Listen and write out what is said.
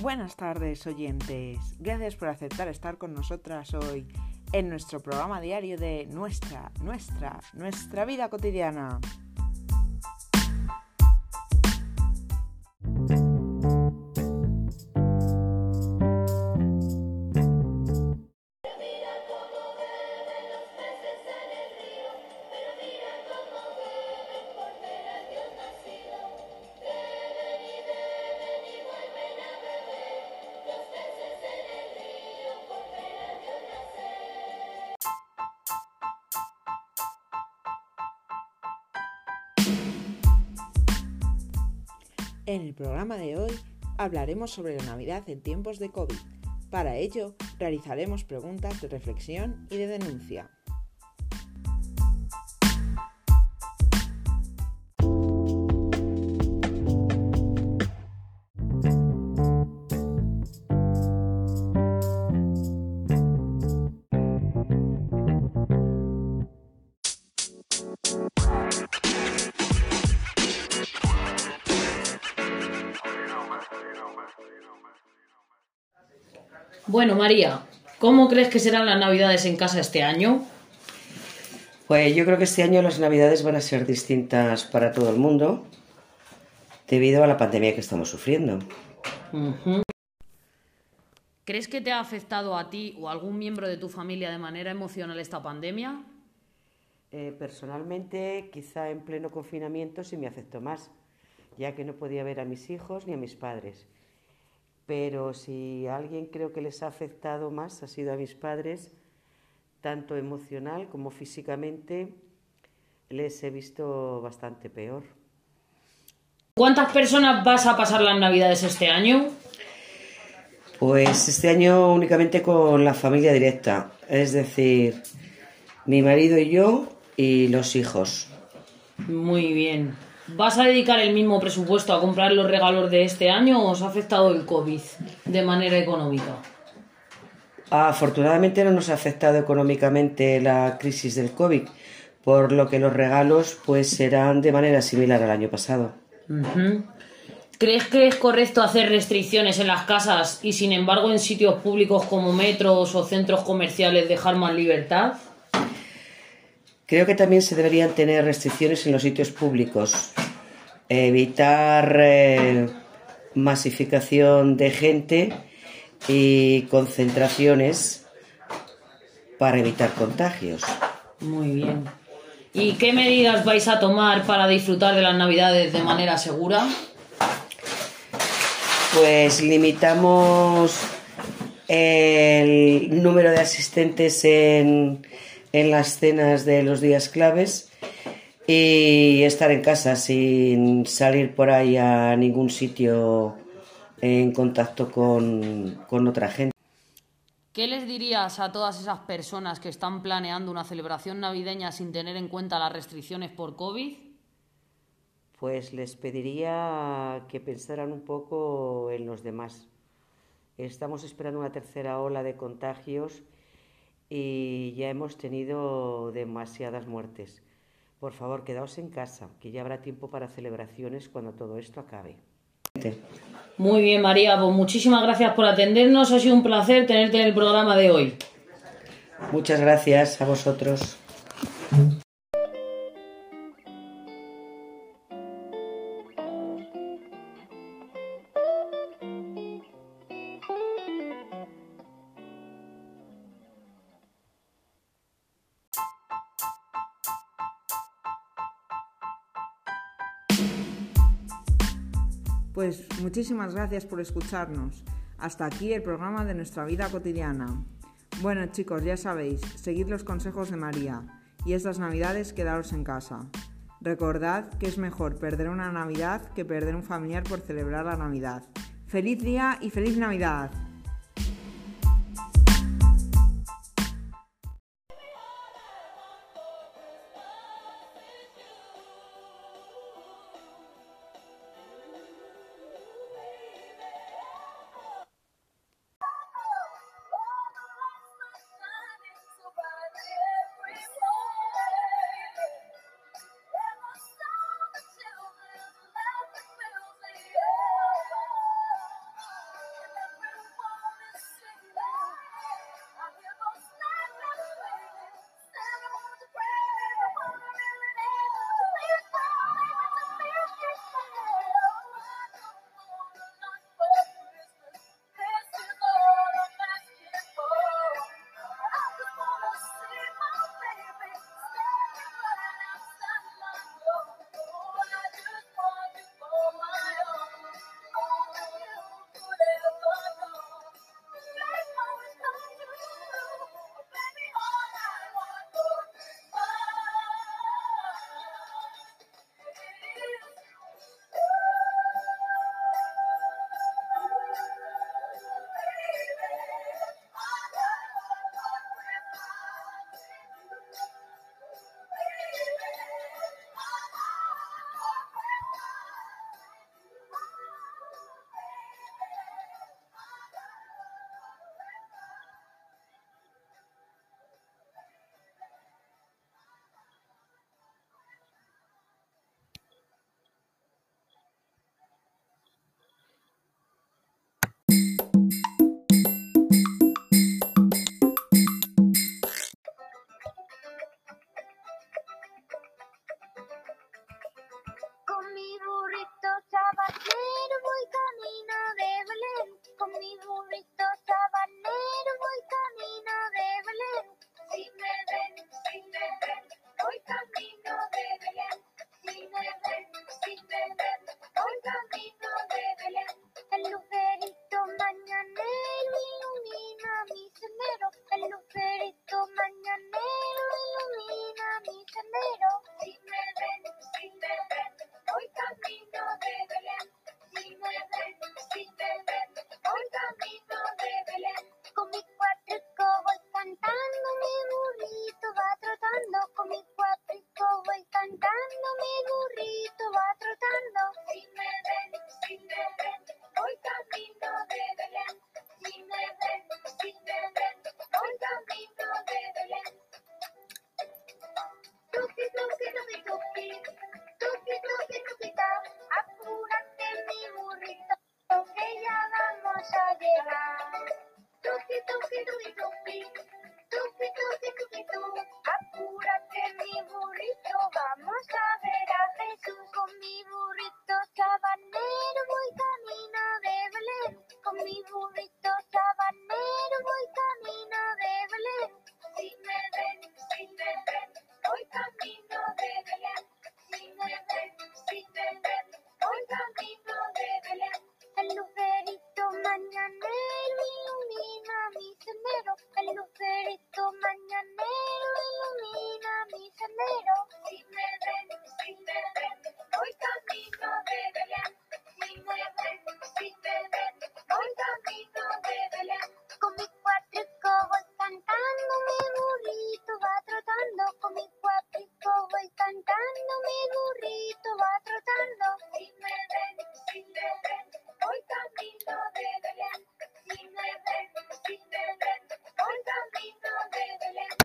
Buenas tardes oyentes, gracias por aceptar estar con nosotras hoy en nuestro programa diario de nuestra, nuestra, nuestra vida cotidiana. En el programa de hoy hablaremos sobre la Navidad en tiempos de COVID. Para ello, realizaremos preguntas de reflexión y de denuncia. Bueno, María, ¿cómo crees que serán las Navidades en casa este año? Pues yo creo que este año las Navidades van a ser distintas para todo el mundo debido a la pandemia que estamos sufriendo. ¿Crees que te ha afectado a ti o a algún miembro de tu familia de manera emocional esta pandemia? Eh, personalmente, quizá en pleno confinamiento sí me afectó más, ya que no podía ver a mis hijos ni a mis padres. Pero si a alguien creo que les ha afectado más, ha sido a mis padres, tanto emocional como físicamente, les he visto bastante peor. ¿Cuántas personas vas a pasar las Navidades este año? Pues este año únicamente con la familia directa, es decir, mi marido y yo y los hijos. Muy bien. ¿Vas a dedicar el mismo presupuesto a comprar los regalos de este año o os ha afectado el COVID de manera económica? Afortunadamente no nos ha afectado económicamente la crisis del COVID, por lo que los regalos pues serán de manera similar al año pasado. ¿Crees que es correcto hacer restricciones en las casas y sin embargo en sitios públicos como metros o centros comerciales dejar más libertad? Creo que también se deberían tener restricciones en los sitios públicos, evitar eh, masificación de gente y concentraciones para evitar contagios. Muy bien. ¿Y qué medidas vais a tomar para disfrutar de las Navidades de manera segura? Pues limitamos el número de asistentes en, en las cenas de los días claves y estar en casa sin salir por ahí a ningún sitio en contacto con, con otra gente. ¿Qué les dirías a todas esas personas que están planeando una celebración navideña sin tener en cuenta las restricciones por COVID? Pues les pediría que pensaran un poco en los demás. Estamos esperando una tercera ola de contagios y ya hemos tenido demasiadas muertes. Por favor, quedaos en casa, que ya habrá tiempo para celebraciones cuando todo esto acabe. Muy bien, María, pues muchísimas gracias por atendernos. Ha sido un placer tenerte en el programa de hoy. Muchas gracias a vosotros. Pues muchísimas gracias por escucharnos. Hasta aquí el programa de nuestra vida cotidiana. Bueno chicos, ya sabéis, seguid los consejos de María y estas navidades quedaros en casa. Recordad que es mejor perder una Navidad que perder un familiar por celebrar la Navidad. ¡Feliz día y feliz Navidad!